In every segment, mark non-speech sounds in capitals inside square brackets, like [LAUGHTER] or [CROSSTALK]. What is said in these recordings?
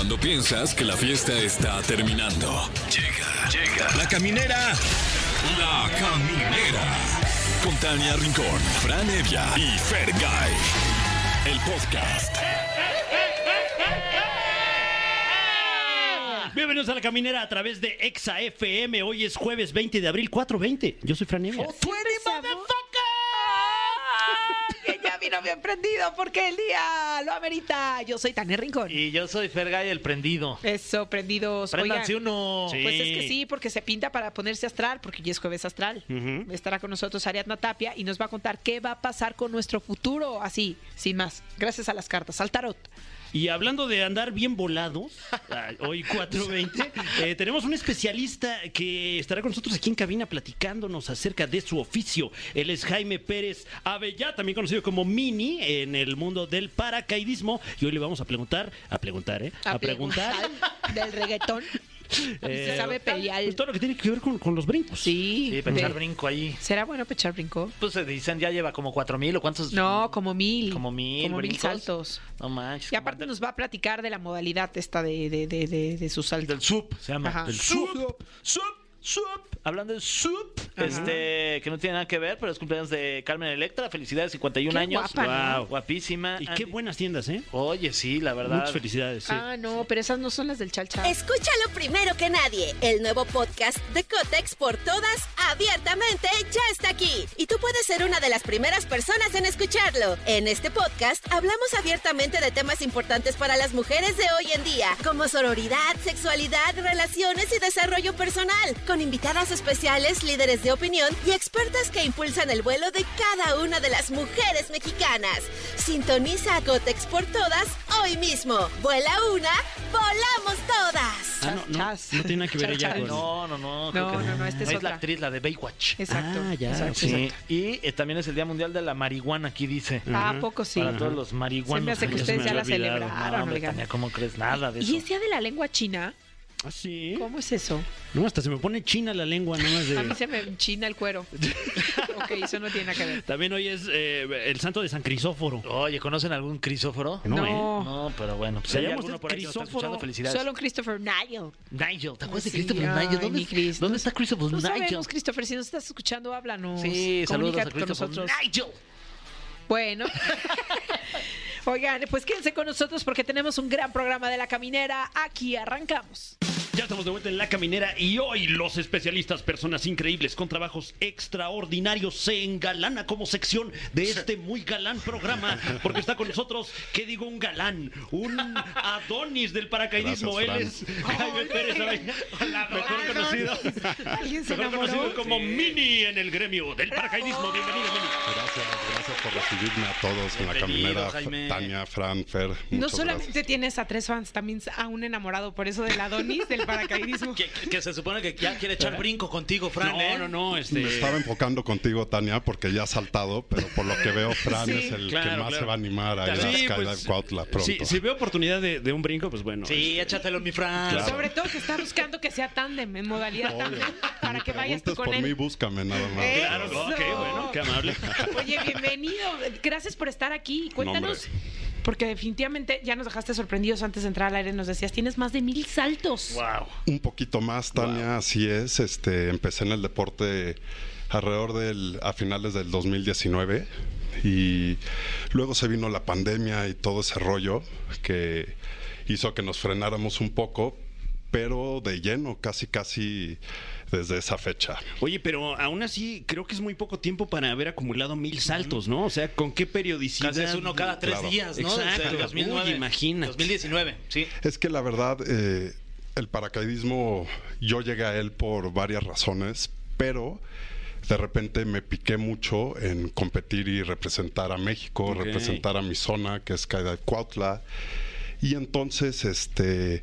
Cuando piensas que la fiesta está terminando. Llega, llega. La caminera. La caminera. Con Tania Rincón, Fran Evia y Fergay. El podcast. Bienvenidos a la caminera a través de Exa FM. Hoy es jueves 20 de abril, 4.20. Yo soy Fran Evia. Vino bien prendido porque el día lo amerita. Yo soy Tania Rincón. Y yo soy Fergay el prendido. Eso, prendidos. Préndanse Oigan, uno. Sí. Pues es que sí, porque se pinta para ponerse astral, porque ya es jueves astral. Estará con nosotros Ariadna Tapia y nos va a contar qué va a pasar con nuestro futuro, así, sin más. Gracias a las cartas, al tarot. Y hablando de andar bien volados, [LAUGHS] hoy 4.20, eh, tenemos un especialista que estará con nosotros aquí en cabina platicándonos acerca de su oficio. Él es Jaime Pérez Avellá, también conocido como Mini en el mundo del paracaidismo. Y hoy le vamos a preguntar, a preguntar, ¿eh? A, preguntar. Del reggaetón. [LAUGHS] eh, se sabe pelear. pues, todo lo que tiene que ver con, con los brincos. Sí. Sí, pechar de- brinco ahí. ¿Será bueno pechar brinco? Pues se dicen ya lleva como cuatro mil o cuántos. No, como mil. Como mil Como mil saltos. No manches. Y aparte nos va a platicar de la modalidad esta de, de, de, de, de sus saltos. Del sup, se llama. Ajá. Del sup. Sup, sup. Hablando del sup, este, que no tiene nada que ver, pero es cumpleaños de Carmen Electra. Felicidades, 51 Qué años. guapa, ¿no? Wow, guapísima. Y qué Andy- buenas tiendas, ¿eh? Oye, sí, la verdad. Muchas felicidades. sí. Ah, no, pero esas no son las del chalcha. Escúchalo primero que nadie. El nuevo podcast de Cotex por todas, abiertamente, ya está aquí. Y tú puedes ser una de las primeras personas en escucharlo. En este podcast hablamos abiertamente de temas importantes para las mujeres de hoy en día, como sororidad, sexualidad, relaciones y desarrollo personal, con invitadas especiales, líderes de opinión y expertas que impulsan el vuelo de cada una de las mujeres mexicanas. Sintoniza a Cotex por todas hoy mismo. Vuela una, volamos todas. Ah, no, no, no tiene nada que ver ella con... No, no, no. No, que no, no, esta es otra. la actriz, la de Baywatch. Exacto. Ah, ya, exacto. Sí, exacto. y eh, también es el Día Mundial de la Marihuana, aquí dice. Ah, ¿a poco sí? Para todos los marihuanos. Se me hace que ustedes ya la celebraron, No, hombre. Tania, ¿cómo crees nada de eso? ¿Y ese día de la lengua china? ¿Ah, sí? ¿Cómo es eso? No, hasta se me pone china la lengua, nada más de... A mí se me china el cuero. [LAUGHS] ok, eso no tiene nada que ver. También hoy es eh, el santo de San Crisóforo. Oye, ¿conocen algún crisóforo? No, ¿eh? No, pero bueno, pues ¿Se si hay llama alguno usted por ahí que nos está crisóforo? escuchando, felicidades. Solo un Christopher Nigel. Nigel, ¿te acuerdas Sí, de Christopher ay, Nigel? ¿Dónde, mi Chris. ¿dónde está Christopher No Nigel? sabemos, Christopher, si nos estás escuchando, háblanos. Sí, saludos a Christopher nosotros. Nigel. Bueno. [LAUGHS] Oigan, pues quédense con nosotros porque tenemos un gran programa de La Caminera. Aquí arrancamos. Ya estamos de vuelta en La Caminera y hoy los especialistas, personas increíbles con trabajos extraordinarios, se engalana como sección de este muy galán programa, porque está con nosotros, ¿qué digo? Un galán, un Adonis del paracaidismo. Gracias, Él es Jaime Pérez Avellá, mejor conocido, ¿Alguien se mejor conocido como Mini en el gremio del paracaidismo. Bienvenido, Mini. Gracias, gracias por recibirme a todos en la caminera. Jaime. Tania, Fran, Fer. No solamente gracias. tienes a tres fans, también a un enamorado por eso del Adonis, [LAUGHS] del paracaidismo. Que, que se supone que ya quiere echar brinco contigo, Fran, No, ¿eh? no, no, este... Me estaba enfocando contigo, Tania, porque ya has saltado, pero por lo que veo, Fran Sí. es el Claro, que más claro. se va a animar a ir Sí, a pues, Cuautla pronto. Si, si veo oportunidad de, de un brinco, pues bueno. Sí, échatelo, mi Fran. Claro. Sobre todo que está buscando que sea tándem, en modalidad Obvio. tándem, para que vayas tú con por él. mí, búscame nada más. Eh, Claro, ok, Eso. bueno, qué amable. [LAUGHS] Oye, bienvenido. Gracias por estar aquí. Cuéntanos, porque definitivamente ya nos dejaste sorprendidos antes de entrar al aire. Nos decías, tienes más de mil saltos. Wow. Un poquito más, Tania, así es. Este, empecé en el deporte alrededor del, a finales del 2019 y luego se vino la pandemia y todo ese rollo que hizo que nos frenáramos un poco, pero de lleno, casi casi desde esa fecha. Oye, pero aún así creo que es muy poco tiempo para haber acumulado mil saltos, ¿no? O sea, ¿con qué periodicidad? Casi es uno cada tres Claro. días, ¿no? Exacto. Desde el 2009. Uy, imagínate. 2019, sí. Es que la verdad, eh, el paracaidismo, yo llegué a él por varias razones, pero de repente me piqué mucho en competir y representar a México, representar a mi zona, que es Skydive Cuautla. Y entonces, este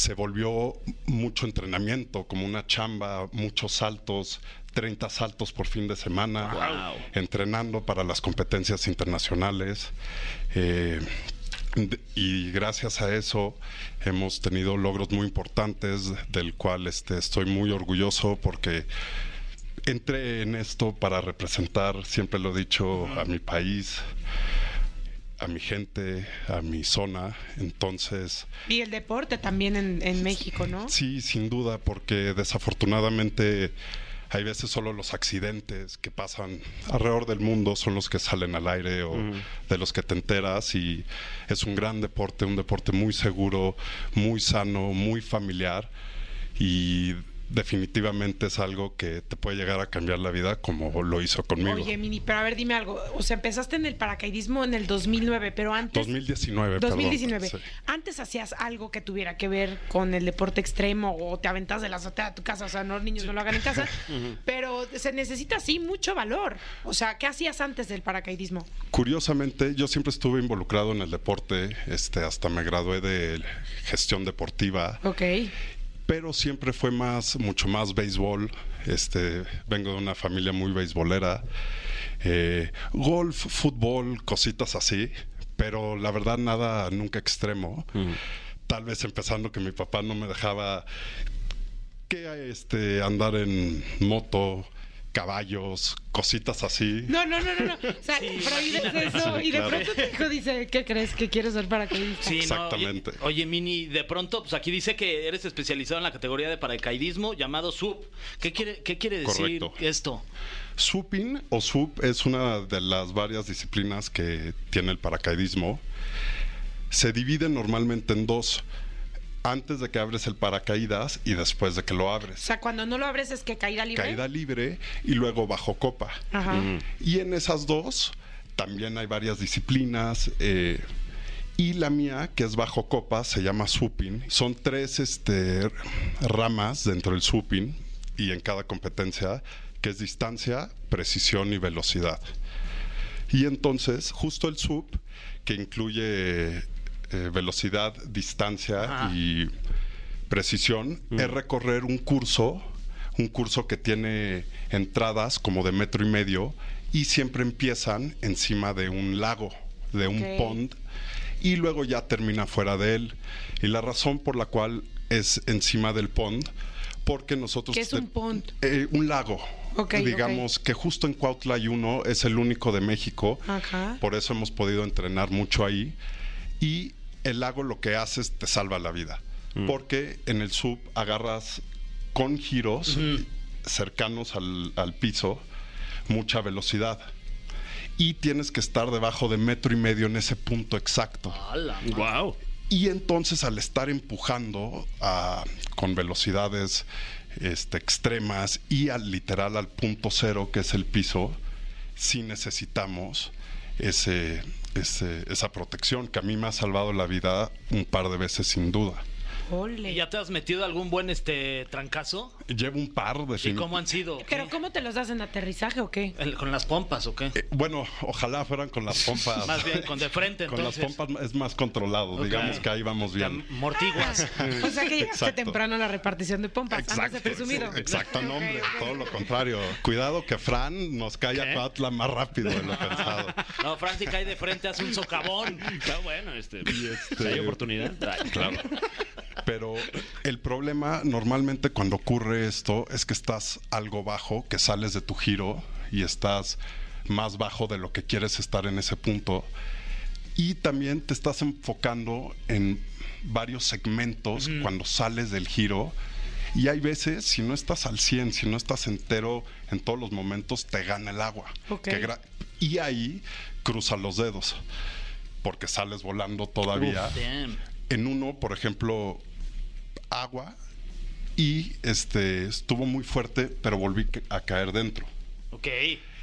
se volvió mucho entrenamiento, como una chamba, muchos saltos, 30 saltos por fin de semana, entrenando para las competencias internacionales. Eh, y gracias a eso hemos tenido logros muy importantes del cual este, estoy muy orgulloso porque entré en esto para representar, siempre lo he dicho, a mi país, a mi gente, a mi zona. Entonces... Y el deporte también en, en México, ¿no? Sí, sin duda, porque desafortunadamente hay veces solo los accidentes que pasan alrededor del mundo son los que salen al aire o de los que te enteras y es un gran deporte, un deporte muy seguro, muy sano, muy familiar y definitivamente es algo que te puede llegar a cambiar la vida como lo hizo conmigo. Oye, Mini, pero a ver, dime algo. O sea, empezaste en el paracaidismo en el 2009, pero antes... 2019, 2019. Antes hacías algo que tuviera que ver con el deporte extremo o te aventas de la azotea a tu casa. O sea, no, niños no lo hagan en casa. [LAUGHS] pero se necesita, sí, mucho valor. O sea, ¿qué hacías antes del paracaidismo? Curiosamente, yo siempre estuve involucrado en el deporte. Este, hasta me gradué de gestión deportiva. Ok pero siempre fue más, mucho más béisbol. Este, vengo de una familia muy beisbolera. Eh, golf, fútbol, cositas así, pero la verdad nada nunca extremo. Tal vez empezando que mi papá no me dejaba que este andar en moto, caballos, cositas así. No, no, no, no, no. O sea, eso y de pronto tu hijo dice, ¿qué crees que quieres ser paracaidista? Sí, Exactamente. oye, Mini, de pronto, pues aquí dice que eres especializado en la categoría de paracaidismo llamado SUP. ¿Qué quiere, qué quiere decir esto? Supin o SUP es una de las varias disciplinas que tiene el paracaidismo. Se divide normalmente en dos antes de que abres el paracaídas y después de que lo abres. O sea, cuando no lo abres es que caída libre. Caída libre y luego bajo copa. Ajá. Y en esas dos también hay varias disciplinas. Eh, y la mía, que es bajo copa, se llama supin. Son tres este, ramas dentro del supin y en cada competencia, que es distancia, precisión y velocidad. Y entonces, justo el sup, que incluye eh, velocidad, distancia y precisión, es mm. recorrer un curso, un curso que tiene entradas como de metro y medio y siempre empiezan encima de un lago, de un pond, y luego ya termina fuera de él. Y la razón por la cual es encima del pond, porque nosotros... ¿Qué es un pond? Eh, un lago. digamos que justo en Cuautla hay uno, es el único de México, por eso hemos podido entrenar mucho ahí. Y el lago lo que hace es te salva la vida. Mm. Porque en el sub agarras con giros cercanos al, piso mucha velocidad. Y tienes que estar debajo de metro y medio en ese punto exacto. ¡Wow! Y entonces al estar empujando con velocidades este, extremas y al literal al punto cero que es el piso, sí necesitamos ese, esa protección que a mí me ha salvado la vida un par de veces sin duda. ¿Y ya te has metido algún buen este trancazo? Llevo un par de ¿Y cómo han sido? ¿Pero cómo te los das en aterrizaje o qué? ¿Con las pompas o qué? Eh, bueno, ojalá fueran con las pompas. [LAUGHS] más bien, con de frente Con las pompas es más controlado, digamos que ahí vamos bien. Mortiguas. [LAUGHS] o sea que llegaste temprano a la repartición de pompas, exacto, de presumido. Exacto, no hombre, todo lo contrario. Cuidado que Fran nos cae a Coatla más rápido de lo pensado. [LAUGHS] No, Fran si cae de frente hace un socavón. Está bueno, este, este hay oportunidad. Claro. Pero el problema normalmente cuando ocurre esto es que estás algo bajo, que sales de tu giro y estás más bajo de lo que quieres estar en ese punto. Y también te estás enfocando en varios segmentos cuando sales del giro. Y hay veces, si no estás al 100, si no estás entero en todos los momentos, te gana el agua. y ahí cruza los dedos, porque sales volando todavía. En uno, por ejemplo, agua y este estuvo muy fuerte, pero volví a caer dentro. Ok.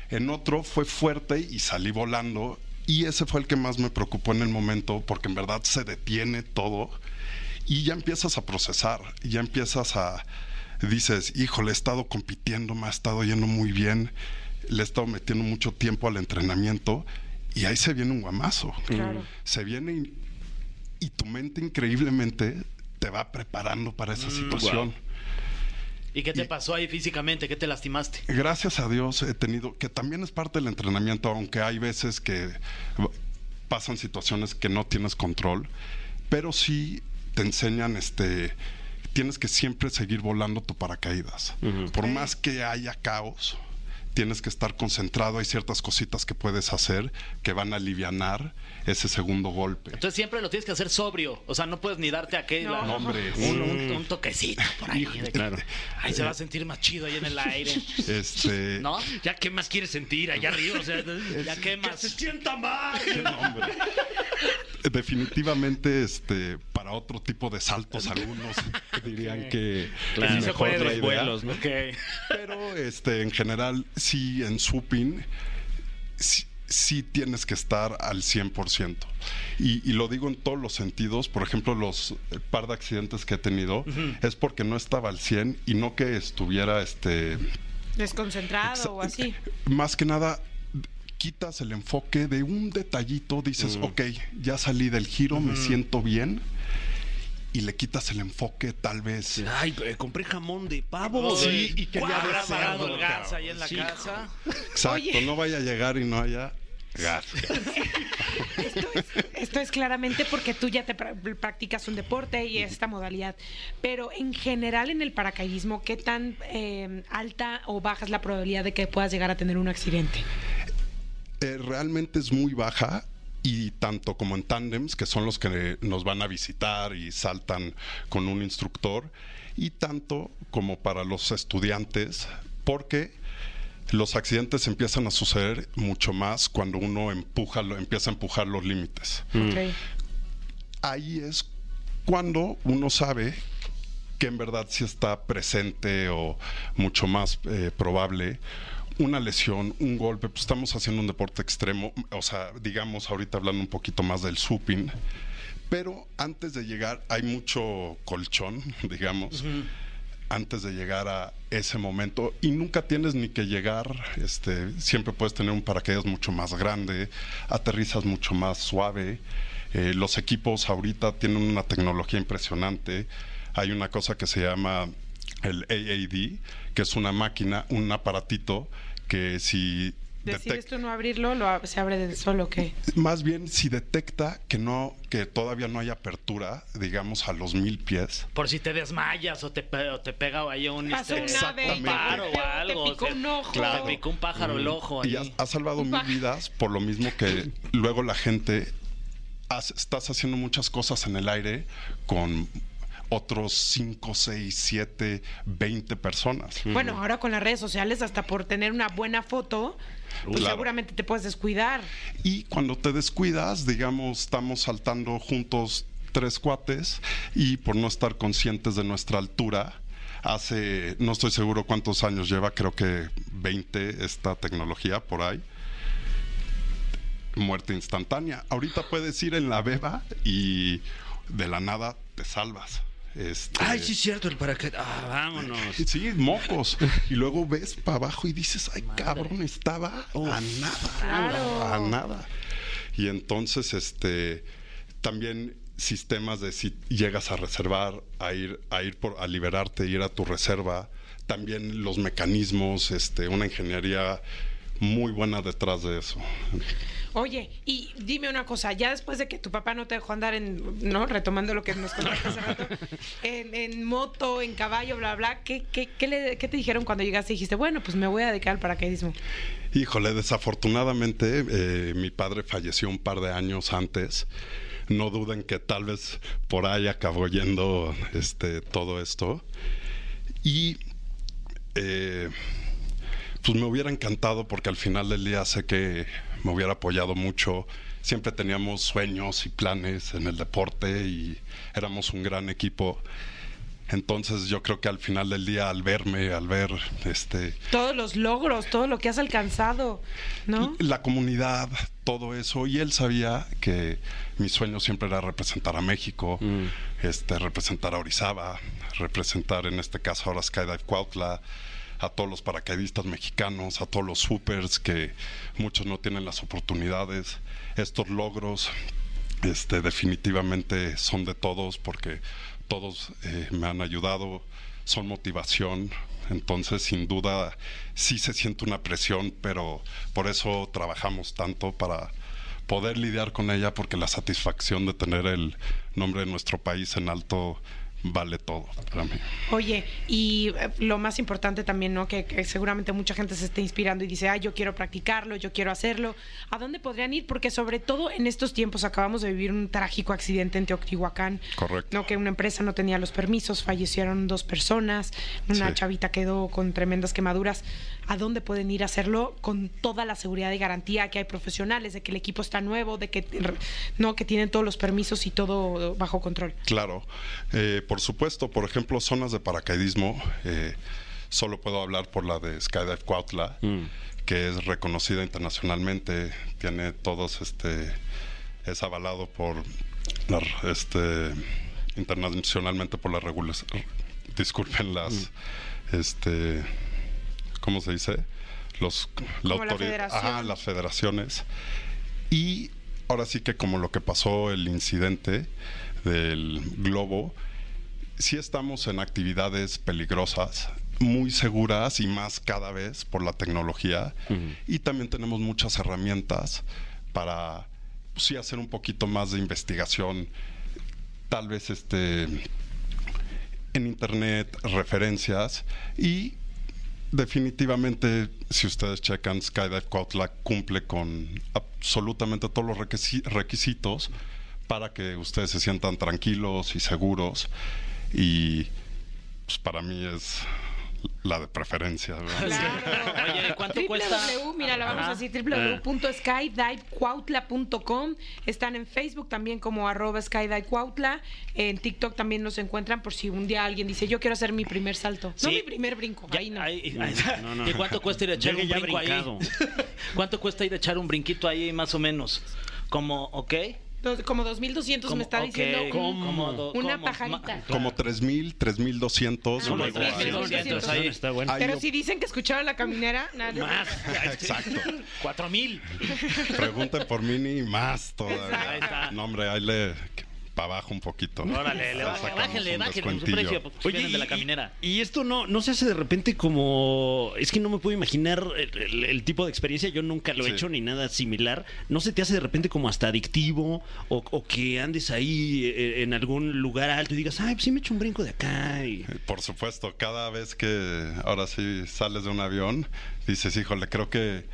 En otro fue fuerte y salí volando y ese fue el que más me preocupó en el momento porque en verdad se detiene todo y ya empiezas a procesar, ya empiezas a dices, híjole, he estado compitiendo, me ha estado yendo muy bien, le he estado metiendo mucho tiempo al entrenamiento y ahí se viene un guamazo. Se viene y tu mente increíblemente te va preparando para esa situación. ¿Y qué te Y- pasó ahí físicamente? ¿Qué te lastimaste? Gracias a Dios he tenido, que también es parte del entrenamiento, aunque hay veces que pasan situaciones que no tienes control, pero sí te enseñan este tienes que siempre seguir volando tu paracaídas. Por más que haya caos, tienes que estar concentrado, hay ciertas cositas que puedes hacer que van a alivianar ese segundo golpe. Entonces siempre lo tienes que hacer sobrio. O sea, no puedes ni darte aquel No. No, hombre, un, un- un toquecito por ahí. de que, claro. Ay, se va a sentir más chido ahí en el aire. este ¿No? Ya, ¿qué más quieres sentir allá arriba? O sea, [LAUGHS] Ya, ¿qué que más? se sienta más. [LAUGHS] definitivamente este para otro tipo de saltos [LAUGHS] algunos dirían que Claro. es Sí se mejor puede la los idea. vuelos, ¿no? Ok. pero este en general sí en supin sí, sí tienes que estar al 100% y, y lo digo en todos los sentidos por ejemplo los par de accidentes que he tenido es porque no estaba al 100 y no que estuviera este Desconcentrado o así. más que nada quitas el enfoque de un detallito, dices, ok, ya salí del giro, me siento bien, y le quitas el enfoque tal vez. Ay, compré jamón de pavo. Sí, y ver Parado cerdo, el gas ahí en la Sí. casa. Exacto, Oye. no vaya a llegar y no haya gas. [LAUGHS] Esto es, esto es claramente porque tú ya te pra- practicas un deporte y esta modalidad. Pero en general en el paracaidismo, ¿qué tan eh, alta o baja es la probabilidad de que puedas llegar a tener un accidente? Eh, realmente es muy baja y tanto como en tándems, que son los que nos van a visitar y saltan con un instructor, y tanto como para los estudiantes, porque los accidentes empiezan a suceder mucho más cuando uno empuja, lo- empieza a empujar los límites. Ok. Ahí es cuando uno sabe que en verdad sí está presente o mucho más eh, probable una lesión, un golpe, pues estamos haciendo un deporte extremo, o sea, digamos ahorita hablando un poquito más del suping, pero antes de llegar hay mucho colchón, [LAUGHS] digamos, antes de llegar a ese momento y nunca tienes ni que llegar, este, siempre puedes tener un paracaídas mucho más grande, aterrizas mucho más suave, eh, los equipos ahorita tienen una tecnología impresionante, hay una cosa que se llama el AAD, que es una máquina, un aparatito que si Decides tú no abrirlo, lo ab- se abre del solo, ¿qué? más bien si detecta que no, que todavía no hay apertura, digamos a los mil pies, Por si te desmayas o te, pe- o te pega ahí un, este, un paro o pegó, te algo. picó o sea, un ojo. Te picó un pájaro el ojo. Y ahí. has, has salvado mil vidas por lo mismo que luego la gente has- estás haciendo muchas cosas en el aire con otros 5, 6, 7, 20 personas. Bueno, ahora con las redes sociales, hasta por tener una buena foto, pues Claro. seguramente te puedes descuidar. Y cuando te descuidas, digamos, estamos saltando juntos tres cuates y por no estar conscientes de nuestra altura, hace, no estoy seguro cuántos años lleva, creo que 20 esta tecnología por ahí. Muerte instantánea. Ahorita puedes ir en la beba y de la nada te salvas. Este, Ay, sí es cierto, el paracaídas. Ah, vámonos. [LAUGHS] Sí, mocos. Y luego ves para abajo y dices, ay, cabrón, estaba a nada. Claro. A nada. Y entonces, este, también sistemas de si llegas a reservar, a ir, a ir por, a liberarte, ir a tu reserva. También los mecanismos, este, una ingeniería muy buena detrás de eso. Oye, y dime una cosa, ya después de que tu papá no te dejó andar en, ¿no? Retomando lo que nos contaste hace rato, en, en moto, en caballo, bla, bla, ¿qué, qué, qué, le- qué te dijeron cuando llegaste y dijiste, bueno, pues me voy a dedicar al paracaidismo? Híjole, desafortunadamente eh, mi padre falleció un par de años antes. No duden que tal vez por ahí acabó yendo este, todo esto. Y eh, pues me hubiera encantado porque al final del día sé que me hubiera apoyado mucho. Siempre teníamos sueños y planes en el deporte y éramos un gran equipo. Entonces yo creo que al final del día, al verme, al ver este, Todos los logros, todo lo que has alcanzado, ¿no? la comunidad, todo eso. Y él sabía que mi sueño siempre era representar a México, este, representar a Orizaba, representar en este caso ahora Skydive Cuautla, a todos los paracaidistas mexicanos, a todos los supers que muchos no tienen las oportunidades, estos logros. este, definitivamente son de todos porque todos eh, me han ayudado, son motivación, entonces sin duda sí se siente una presión, pero por eso trabajamos tanto para poder lidiar con ella porque la satisfacción de tener el nombre de nuestro país en alto vale todo para mí. Oye, y eh, lo más importante también, ¿no? Que, que seguramente mucha gente se esté inspirando y dice, ay, yo quiero practicarlo, yo quiero hacerlo. ¿A dónde podrían ir? Porque sobre todo en estos tiempos acabamos de vivir un trágico accidente en Teotihuacán. Correcto. ¿no? Que una empresa no tenía los permisos, fallecieron dos personas, una Sí. chavita quedó con tremendas quemaduras. ¿A dónde pueden ir a hacerlo con toda la seguridad y garantía que hay profesionales, de que el equipo está nuevo, de que no que tienen todos los permisos y todo bajo control? Claro, Eh, por supuesto, por ejemplo, zonas de paracaidismo, eh, solo puedo hablar por la de Skydive Cuautla, que es reconocida internacionalmente, tiene todos, este, es avalado por, la, este, internacionalmente por las regulaciones, disculpen las, este, ¿cómo se dice? Los, Como la autori- federación. Ajá, las federaciones. Y ahora sí que como lo que pasó el incidente del globo, sí estamos en actividades peligrosas, muy seguras y más cada vez por la tecnología. Y también tenemos muchas herramientas para pues, sí hacer un poquito más de investigación, tal vez este en internet, referencias. Y definitivamente si ustedes checan Skydive Cuautla cumple con absolutamente todos los requisi- requisitos para que ustedes se sientan tranquilos y seguros y pues para mí es la de preferencia. ¿verdad? Oye, ¿cuánto cuesta? mira, la vamos Ajá. a decir, www.skydivecuautla.com. Están en Facebook también como arroba skydivecuautla. En TikTok también nos encuentran por si un día alguien dice, yo quiero hacer mi primer salto. No Sí. mi primer brinco, Ya, ahí no. ahí- No, no. ¿Y cuánto cuesta ir a echar un brinco ahí? [LAUGHS] ¿Cuánto cuesta ir a echar un brinquito ahí más o menos? Como, ¿ok? Dos- Como 2.200 me está diciendo un- ¿cómo? do- una cómo? pajarita. Como 3.000, 3.200. Ah, Como luego tres hay- mil doscientos. ahí. Está bueno. Pero si dicen que escucharon la caminera, [LAUGHS] nada. Más. Exacto. Cuatro mil. Pregunten por Mini y más Ahí todavía. está. No, hombre, ahí le para abajo un poquito. ¿no? Órale, le Le baja- bájenle, su precio. Pues, vienen de la y- caminera. Y, esto no, no se hace de repente como. Es que no me puedo imaginar el, el- el tipo de experiencia. Yo nunca lo he Sí. hecho ni nada similar. ¿No se te hace de repente como hasta adictivo? O, o que andes ahí eh, en algún lugar alto y digas, ay, pues sí me echo un brinco de acá. Y... Por supuesto, cada vez que ahora sí sales de un avión, dices, híjole, creo que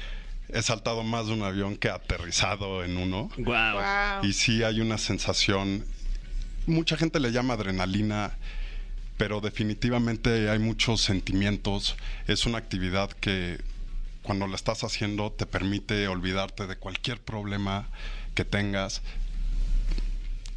he saltado más de un avión que aterrizado en uno. Guau. Wow. Y sí hay una sensación, mucha gente le llama adrenalina, pero definitivamente hay muchos sentimientos. Es una actividad que cuando la estás haciendo te permite olvidarte de cualquier problema que tengas.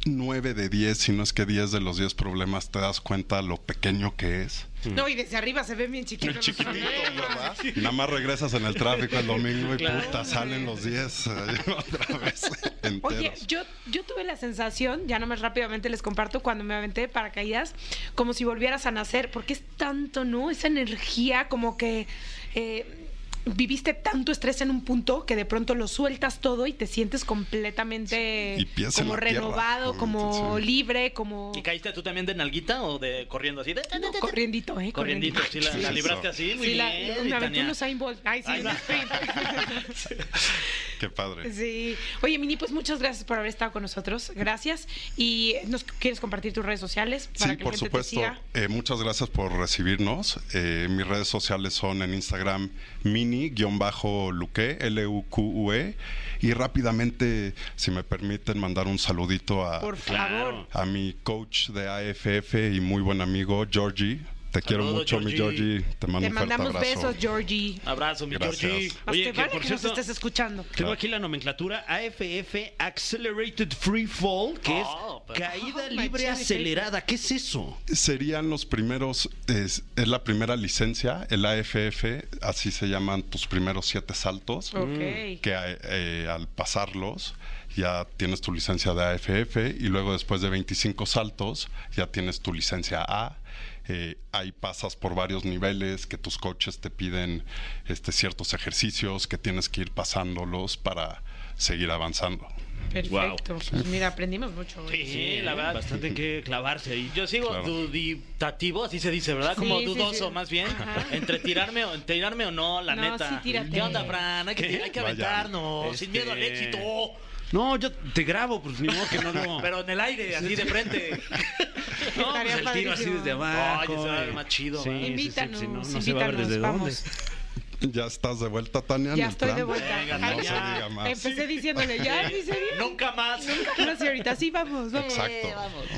9 de 10, si no es que 10 de los 10 problemas te das cuenta lo pequeño que es. No, y desde arriba se ven bien chiquitos. los Chiquitito. ¿verdad? Y Nada más regresas en el tráfico el domingo y Claro. puta, salen los 10 eh, [LAUGHS] otra vez enteros. Oye, yo, yo tuve la sensación, ya nomás rápidamente les comparto, cuando me aventé de paracaídas, como si volvieras a nacer, porque es tanto, ¿no? Esa energía como que... eh, Viviste tanto estrés en un punto que de pronto lo sueltas todo y te sientes completamente como tierra, renovado, ¿no? como libre, como ¿Y caíste tú también de nalguita o de corriendo así? De... no, corriendito, ¿eh? Corriendito, sí, la, la libraste así, muy Sí, la- bien. aventé Tania. unos. Ay, sí, Ay, no. [LAUGHS] Qué padre. Sí. Oye, Mini, pues muchas gracias por haber estado con nosotros. Gracias. ¿Y nos quieres compartir tus redes sociales para Sí, que por la gente supuesto. te siga? Eh, muchas gracias por recibirnos. Eh, mis redes sociales son en Instagram mini-luque, L-U-Q-U-E. Y rápidamente, si me permiten, mandar un saludito a, Por favor. a mi coach de AFF y muy buen amigo, Georgie. Te quiero mucho, mi Georgie. Te mando Te un fuerte mandamos abrazo. besos, Georgie. Abrazo, mi Gracias. Georgie. Más Oye, te que vale por que cierto- nos estés escuchando. Tengo aquí la nomenclatura AFF Accelerated Free Fall, que Oh, es pero- caída Oh, libre acelerada. ¿Qué es eso? Serían los primeros, es, es la primera licencia, el AFF, así se llaman tus primeros siete saltos. Ok. que eh, al pasarlos ya tienes tu licencia de AFF y luego después de 25 saltos ya tienes tu licencia A. Eh, ahí pasas por varios niveles que tus coaches te piden este, ciertos ejercicios que tienes que ir pasándolos para seguir avanzando. Perfecto. Pues mira, aprendimos mucho. hoy. Sí, la verdad. Bastante que clavarse ahí. Yo sigo Claro. duditativo, así se dice, ¿verdad? Como Sí, dudoso, sí. más bien. Ajá. Entre tirarme o, tirarme o no, la No, neta. ¿Qué onda, Fran? Hay que, hay que Vaya. aventarnos, sin Este- miedo al éxito. No, yo te grabo, pues ni modo que no lo. [LAUGHS] Pero en el aire, así de frente. [LAUGHS] no, pues el tiro así desde abajo. Oye, se va a ver más chido, Sí, sí, sí, sí, no, no se va a ver desde vamos. dónde. [LAUGHS] [LAUGHS] Ya estás de vuelta, Tania. Ya estoy de vuelta. Venga, No se diga más. Empecé diciéndole, ya, [LAUGHS] ni se diga. Nunca más. No, señorita, sí, vamos, vamos. Exacto.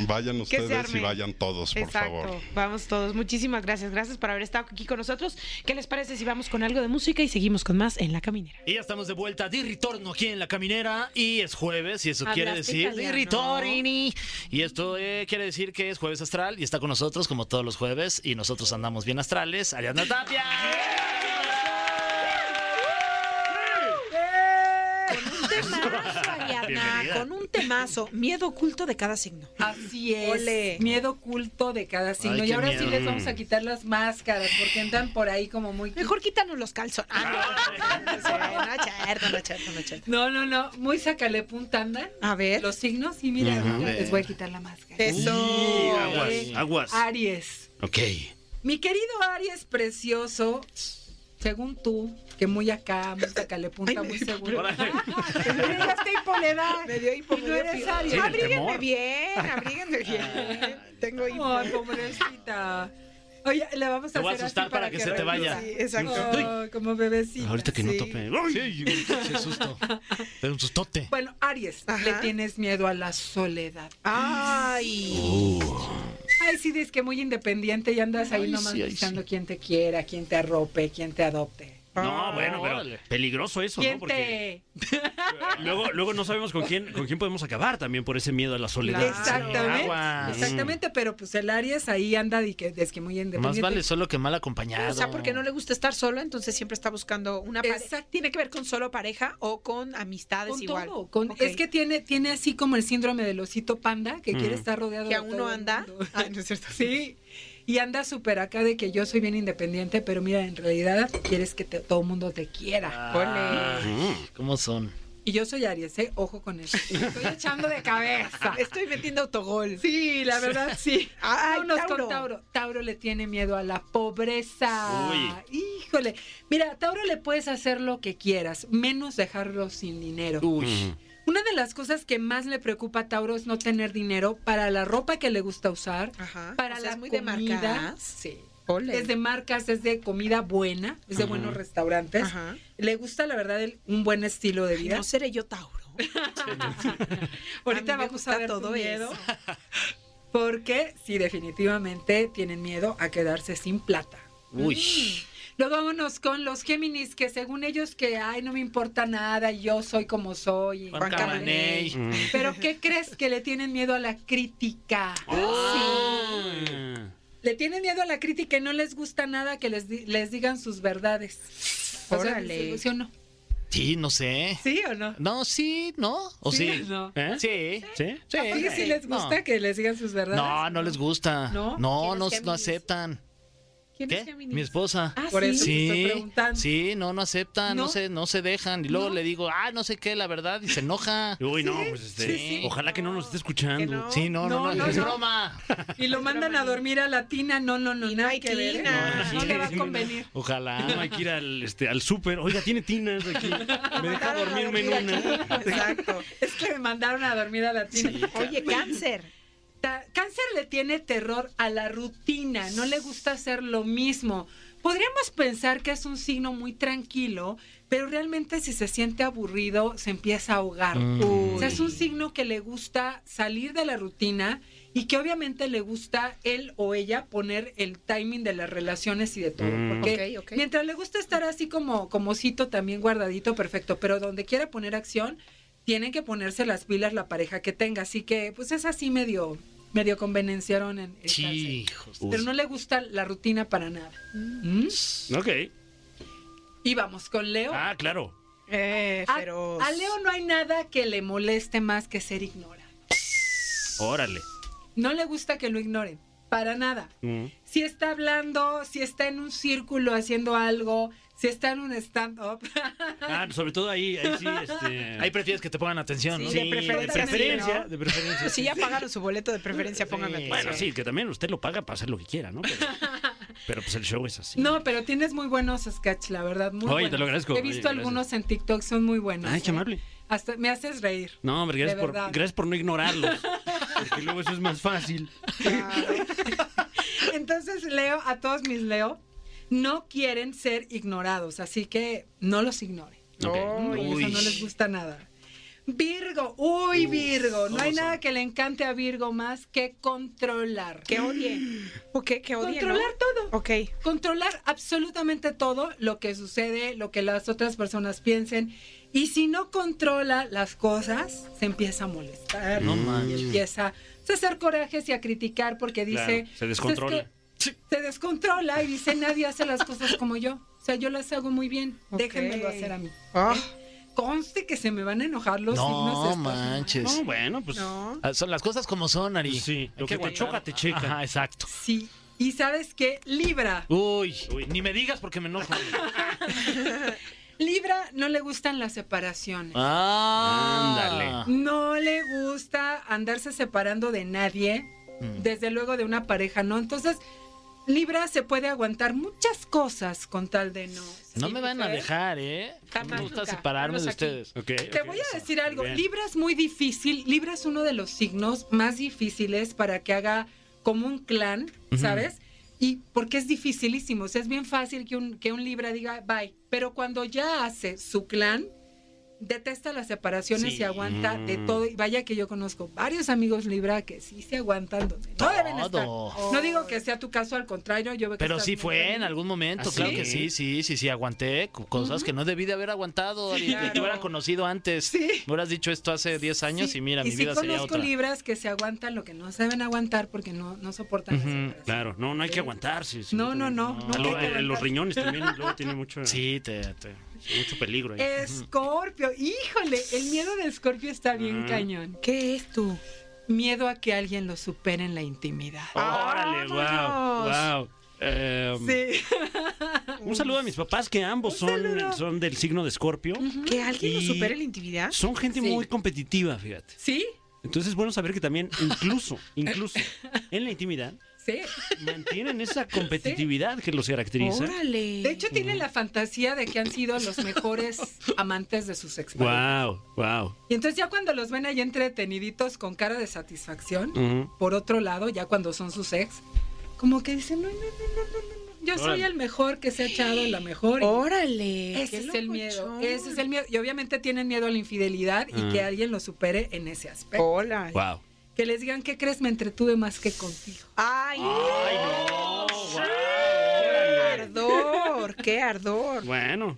Vayan Que se ustedes y vayan todos, por Exacto, favor. vamos todos. Muchísimas gracias, gracias por haber estado aquí con nosotros. ¿Qué les parece si vamos con algo de música y seguimos con más en La Caminera? Y ya estamos de vuelta de retorno aquí en la caminera y es jueves y eso quiere decir italiano. di ritorni. Y esto eh, quiere decir que es jueves astral y está con nosotros como todos los jueves y nosotros andamos bien astrales. Ariadna Tapia. Con temazo, con un temazo. Miedo oculto de cada signo. Así es. Ole. Miedo oculto de cada signo. Ay, y ahora miedo. sí les vamos a quitar las máscaras porque entran por ahí como muy. Mejor quítanos los calzones. Ah, no. No no cierto, no cierto. No, no, no. Muy sacale punta andan. A ver. Los signos y mira, les voy a quitar la máscara. Eso. aguas, Eh, aguas. Aries. Ok. Mi querido Aries precioso, según tú, que muy acá, muy sacale punta, Ay, muy me- seguro. Esta hipoledad. [LAUGHS] Me dio hipo, Y no eres. Aries. Abríguenme temor. bien, abríguenme [LAUGHS] bien. Tengo hipo. Ay, pobrecita. Oye, le vamos a Te voy a asustar así para que se te vaya. Sí, exacto. Ay, como bebecita. Ahorita que no Sí. tope. Sí, qué susto. Pero un sustote. Bueno, Aries, Ajá. le tienes miedo a la soledad. Ay. Ay, sí, dices que muy independiente y andas ahí Ay, nomás sí, ay, buscando sí. quién te quiera, quién te arrope, quién te adopte. No, bueno, pero órale. peligroso eso, ¿no? ¿Quién Porque te...? luego, luego no sabemos con quién, con quién podemos acabar también por ese miedo a la soledad. Exactamente. Exactamente, pero pues el Aries ahí anda y que es que muy independiente. Más vale solo que mal acompañado. O sea, porque no le gusta estar solo, entonces siempre está buscando una pareja. Exacto. ¿Tiene que ver con solo pareja o con amistades con igual? todo. con-. Es que tiene, tiene así como el síndrome del osito panda, que quiere estar rodeado que de aún todo no el anda. [LAUGHS] Ay, no es cierto. Sí. Y anda súper acá de que yo soy bien independiente, pero mira, en realidad quieres que te- todo el mundo te quiera. Ah, ¿Cómo son? Y yo soy Aries, ¿eh? Ojo con eso. [LAUGHS] Estoy echando de cabeza. Estoy metiendo autogol. Sí, la verdad sí. Ay, Vámonos Tauro. con Tauro. Tauro le tiene miedo a la pobreza. Uy. Híjole. Mira, Tauro le puedes hacer lo que quieras, menos dejarlo sin dinero. Uy. Una de las cosas que más le preocupa a Tauro es no tener dinero para la ropa que le gusta usar, Ajá. para O sea, la es muy de comida. marcas. Sí. Ole. Es de marcas, es de comida buena, es de buenos restaurantes. Ajá. Le gusta, la verdad, el- un buen estilo de vida. No seré yo Tauro. [LAUGHS] Ahorita A vamos gusta a ver todo miedo. eso. Porque sí, definitivamente tienen miedo a quedarse sin plata. Uy. Luego vámonos con los Géminis, que según ellos que, ay, no me importa nada, yo soy como soy. y- Juan Camaney. Pero ¿qué crees? Que le tienen miedo a la crítica. Ah. Le tienen miedo a la crítica y no les gusta nada que les, di- les digan sus verdades. O sea, Órale. ¿Sí o no? Sí, no sé. ¿Sí o no? No, sí, ¿no? ¿O sí? Sí, no. ¿Eh? Sí. ¿Sí? Sí. ¿A poco sí les gusta No. que les digan sus verdades? No, no les gusta. ¿No? No, ¿Quién es no, aceptan. ¿Quién es ¿Qué? Géminis? Mi esposa. Ah, Por sí, eso Sí, estoy preguntando. sí, no, no aceptan, no, ¿No? se, no se dejan. Y luego ¿No? le digo, ah, no sé qué, la verdad, y se enoja. [LAUGHS] Uy, no, pues este, Sí, sí. ojalá que no nos esté escuchando. No. Sí, no, no, no, No, no, es no. broma. Y lo mandan a dormir a la tina. No, no, no, Y no nada hay que ver. ¿eh? tina. No, le va a convenir. Ojalá. No hay que ir al, este, al súper. Oiga, tiene tinas aquí. [LAUGHS] Me deja dormirme en una. Exacto. Es que me mandaron a dormir a la tina. Oye, cáncer. Ta- Cáncer le tiene terror a la rutina, no le gusta hacer lo mismo. Podríamos pensar que es un signo muy tranquilo, pero realmente si se siente aburrido se empieza a ahogar. Mm. O sea, es un signo que le gusta salir de la rutina y que obviamente le gusta él o ella poner el timing de las relaciones y de todo. Mm. Porque mientras le gusta estar así como, como cito también guardadito, perfecto, pero donde quiera poner acción, tienen que ponerse las pilas la pareja que tenga. Así que, pues es así medio, medio convenenciaron en el Sí. Pero no le gusta la rutina para nada. ¿Mm? Ok. Y vamos con Leo. Ah, claro. Eh, a, feroz. a Leo no hay nada que le moleste más que ser ignorado. Órale. No le gusta que lo ignoren. Para nada. Mm. Si está hablando, si está en un círculo haciendo algo, si está en un stand-up. [LAUGHS] Ah, sobre todo ahí, ahí sí, este... Ahí prefieres que te pongan atención, ¿no? Sí, de preferencia, sí, preferencia, ¿no? de preferencia. Si ya pagaron su boleto de preferencia, pónganme atención. Bueno, sí, que también usted lo paga para hacer lo que quiera, ¿no? Pero, [LAUGHS] pero, pues el show es así. No, pero tienes muy buenos sketches, la verdad. Muy Oye, buenos. te lo agradezco. He visto algunos en TikTok, son muy buenos. Ay, qué ¿eh? amable. Hasta me haces reír. No, hombre, gracias por, gracias por no ignorarlos. Porque luego eso es más fácil. [LAUGHS] Entonces, Leo, a todos mis Leo, no quieren ser ignorados, así que no los ignoren. Ok. Uy, Uy. Eso no les gusta nada. Virgo, uy, Virgo, no hay ¿cómo nada que le encante a Virgo más que controlar. Que odie. [GASPS] ¿O qué? Que odie, ¿no? Controlar todo. Ok. Controlar absolutamente todo lo que sucede, lo que las otras personas piensen. Y si no controla las cosas, se empieza a molestar. No y manches. empieza a hacer corajes y a criticar porque dice... Claro, se descontrola. "Pues es que se descontrola y dice, nadie hace las cosas como yo. O sea, yo las hago muy bien. Ok. Déjenmelo hacer a mí. Ah, Conste que se me van a enojar los signos No estos, manches. No, bueno, pues... no. Ah, Son las cosas como son, Ari. Sí, lo que te choca, te checa. Ajá, exacto. Sí. Y sabes qué? Libra. Uy, ni me digas porque me enojo. [LAUGHS] Libra no le gustan las separaciones. Ah, Ándale. No le gusta andarse separando de nadie, Mm. desde luego de una pareja, ¿no? Entonces, Libra se puede aguantar muchas cosas con tal de no. No me van a dejar, ¿eh? Jamás, me gusta nunca. separarme de aquí. ustedes. Te voy a decir algo. Libra es muy difícil, Libra es uno de los signos más difíciles para que haga como un clan, ¿sabes? Y porque es dificilísimo, o sea, es bien fácil que un, que un Libra diga bye, pero cuando ya hace su clan, detesta las separaciones Sí. y aguanta de Mm. todo. Y vaya que yo conozco varios amigos Libra que sí se aguantan donde no deben estar. Todo. No digo que sea tu caso, al contrario, yo veo que Pero sí fue en bien. algún momento, ¿Ah, claro sí? que sí, sí, sí, sí, aguanté co- cosas que no debí de haber aguantado, Ari, que Claro. te hubiera conocido antes. Sí. Me hubieras dicho esto hace 10 años Sí, y mira, mi sí vida sería conozco otra. libras que se aguantan lo que no se deben aguantar porque no, no soportan la Ujú, separación. Claro, no, no hay que aguantarse. sí, No, no, no, A no lo- eh, los aguantar. riñones también luego tiene [LAUGHS] mucho, Sí, te, te- mucho peligro ahí. Escorpio, híjole, el miedo de Escorpio está bien cañón. ¿Qué es tú? Miedo a que alguien lo supere en la intimidad. Órale, wow, wow. Eh, Sí. [LAUGHS] Un saludo a mis papás que ambos son, son del signo de Escorpio. ¿Que alguien lo supere la intimidad? Son gente Sí. muy competitiva, fíjate. ¿Sí? Entonces es bueno saber que también, incluso, [LAUGHS] incluso en la intimidad, Sí. mantienen [LAUGHS] esa competitividad que los caracteriza. Órale. De hecho, tiene la fantasía de que han sido los mejores [LAUGHS] amantes de sus exparejas. Wow, wow. Y entonces ya cuando los ven ahí entreteniditos con cara de satisfacción, por otro lado, ya cuando son sus ex, como que dicen, no, no, no, no, no, no, yo soy Órale. el mejor que se ha echado la mejor. Órale. Ese es el miedo, ese es el miedo. Y obviamente tienen miedo a la infidelidad y que alguien lo supere en ese aspecto. Hola. Wow. Que les digan, ¿qué crees? Me entretuve más que contigo. Ay, Ay, no, qué ardor, qué ardor. Bueno,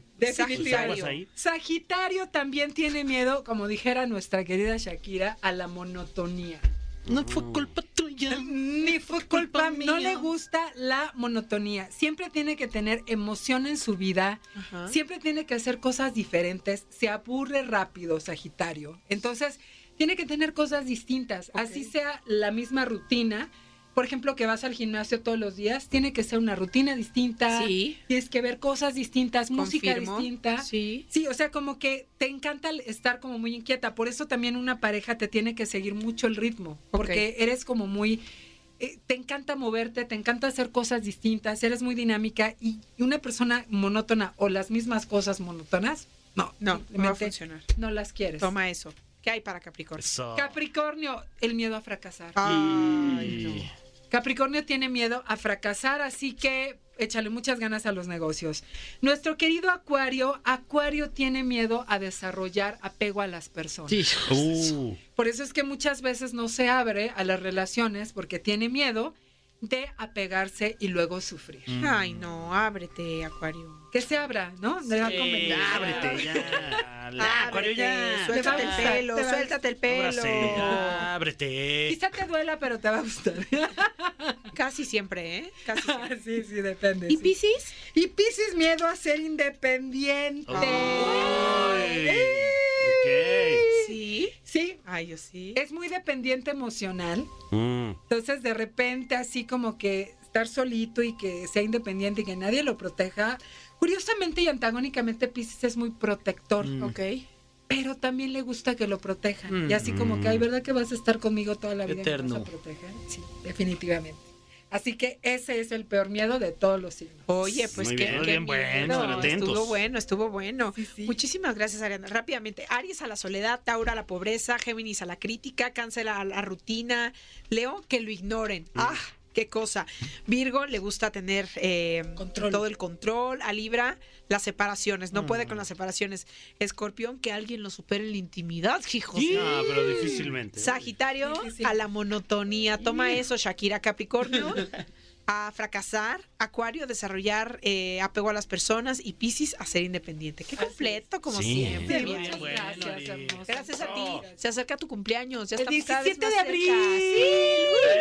ahí. Sagitario también tiene miedo, como dijera nuestra querida Shakira, a la monotonía. No fue culpa tuya. Ni fue culpa Culpa No mía. le gusta la monotonía. Siempre tiene que tener emoción en su vida. Ajá. Siempre tiene que hacer cosas diferentes. Se aburre rápido, Sagitario. Entonces, tiene que tener cosas distintas. Así sea la misma rutina. Por ejemplo, que vas al gimnasio todos los días, tiene que ser una rutina distinta. Sí. Tienes que ver cosas distintas, música distinta. Sí. Sí, o sea, como que te encanta estar como muy inquieta. Por eso también una pareja te tiene que seguir mucho el ritmo. Porque eres como muy. eh, te encanta moverte, te encanta hacer cosas distintas, eres muy dinámica y una persona monótona o las mismas cosas monótonas, no, No, no va a funcionar. no las quieres. Toma eso. ¿Qué hay para Capricornio? Eso. Capricornio, el miedo a fracasar. Ay, no. Capricornio tiene miedo a fracasar, así que échale muchas ganas a los negocios. Nuestro querido Acuario, Acuario tiene miedo a desarrollar apego a las personas. Uh, Por eso es que muchas veces no se abre a las relaciones porque tiene miedo de apegarse y luego sufrir. Ay, no, ábrete, Acuario. Que se abra, ¿no? Sí, ábrete ya. La- Acuario ya. Suéltate el pelo, suéltate el pelo. Ábrase, ábrete. Quizá te duela, pero te va a gustar. [LAUGHS] Casi siempre, ¿eh? Casi siempre. sí, sí, depende. ¿Y sí. Piscis? Y Piscis, miedo a ser independiente. Ay, ¡Eh! Sí. Ay, yo sí. es muy dependiente emocional. Mm, Entonces, de repente, así como que estar solito y que sea independiente y que nadie lo proteja, Curiosamente y antagónicamente, Pisces es muy protector, Mm. Ok. pero también le gusta que lo protejan. Mm. Y así como que, ay, ¿verdad que vas a estar conmigo toda la vida? y me Eterno. vas a proteger? Sí, definitivamente. Así que ese es el peor miedo de todos los signos. Oye, pues Muy qué, bien, qué bien buenos, miedo. atentos. Estuvo bueno, estuvo bueno. Sí, sí. Muchísimas gracias, Ariana. Rápidamente, Aries a la soledad, Tauro a la pobreza, Géminis a la crítica, Cáncer a la rutina, Leo que lo ignoren. ¡Ah! ¡Qué cosa! Virgo le gusta tener eh, Control. todo el control. A Libra, las separaciones. No puede con las separaciones. Escorpión, que alguien lo supere en la intimidad, hijos. No, pero difícilmente. Sagitario a la monotonía. Toma eso, Shakira Capricornio. [LAUGHS] A fracasar. Acuario, desarrollar eh, apego a las personas. Y Piscis, a ser independiente. Qué completo, como Sí, siempre. ¿eh? bien. Bueno, gracias, Ari. hermosa. Gracias a ti. Se acerca tu cumpleaños. Ya El estamos cada vez 17 más de abril. cerca.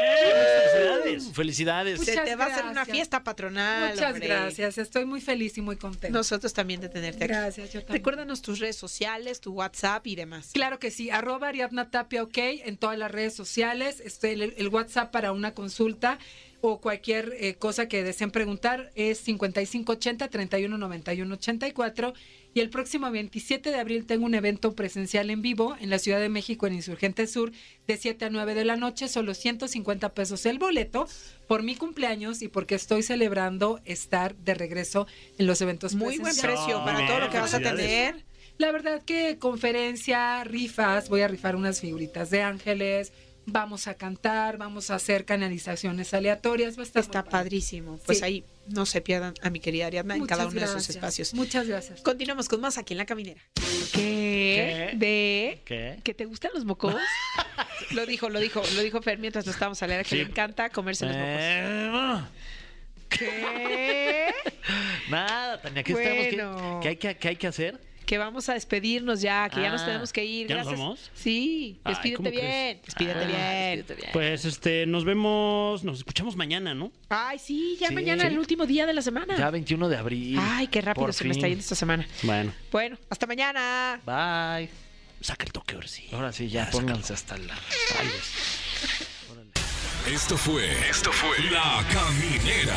¡Felicidades! Felicidades. Sí. Se te va a hacer una fiesta patronal. Muchas hombre. gracias. Estoy muy feliz y muy contenta. Nosotros también de tenerte aquí. Gracias, yo también. Recuérdanos tus redes sociales, tu WhatsApp y demás. Claro que sí, arroba Ariadna Tapia OK en todas las redes sociales. Este, el, el WhatsApp para una consulta o cualquier eh, cosa que deseen preguntar es 5580 3191 84 y el próximo 27 de abril tengo un evento presencial en vivo en la Ciudad de México en Insurgente Sur de 7 a 9 de la noche, solo 150 pesos el boleto por mi cumpleaños y porque estoy celebrando estar de regreso en los eventos Muy buen precio para todo lo que vas a tener. La verdad que conferencia, rifas, voy a rifar unas figuritas de ángeles, vamos a cantar, vamos a hacer canalizaciones aleatorias, va a estar Está padrísimo. Pues Sí. ahí no se pierdan a mi querida Ariadna en cada uno de sus espacios. Muchas gracias. Continuamos con más aquí en La Caminera. ¿Qué? ¿De ¿Qué? que te gustan los mocos? [LAUGHS] lo dijo, lo dijo, lo dijo Fer mientras lo estábamos a leer, que Sí. le encanta comerse los mocos. ¿Qué? [LAUGHS] Nada, Tania, ¿qué, Bueno. estamos, ¿qué, qué hay que, qué hay que hacer? Que vamos a despedirnos ya, que ya nos Ah, tenemos que ir. ¿ya nos vamos? Sí, despídete ¿cómo bien, despídete Ah, bien. despídete bien. Pues este, nos vemos, nos escuchamos mañana, ¿no? Ay, sí, ya Sí. mañana el último día de la semana. Ya 21 de abril. Ay, qué rápido Por se me está yendo esta semana. Bueno, Bueno, hasta mañana. Bye. saca el toque ahora sí. Ahora sí, ya pónganse hasta la. Esto fue. Esto fue. La Caminera.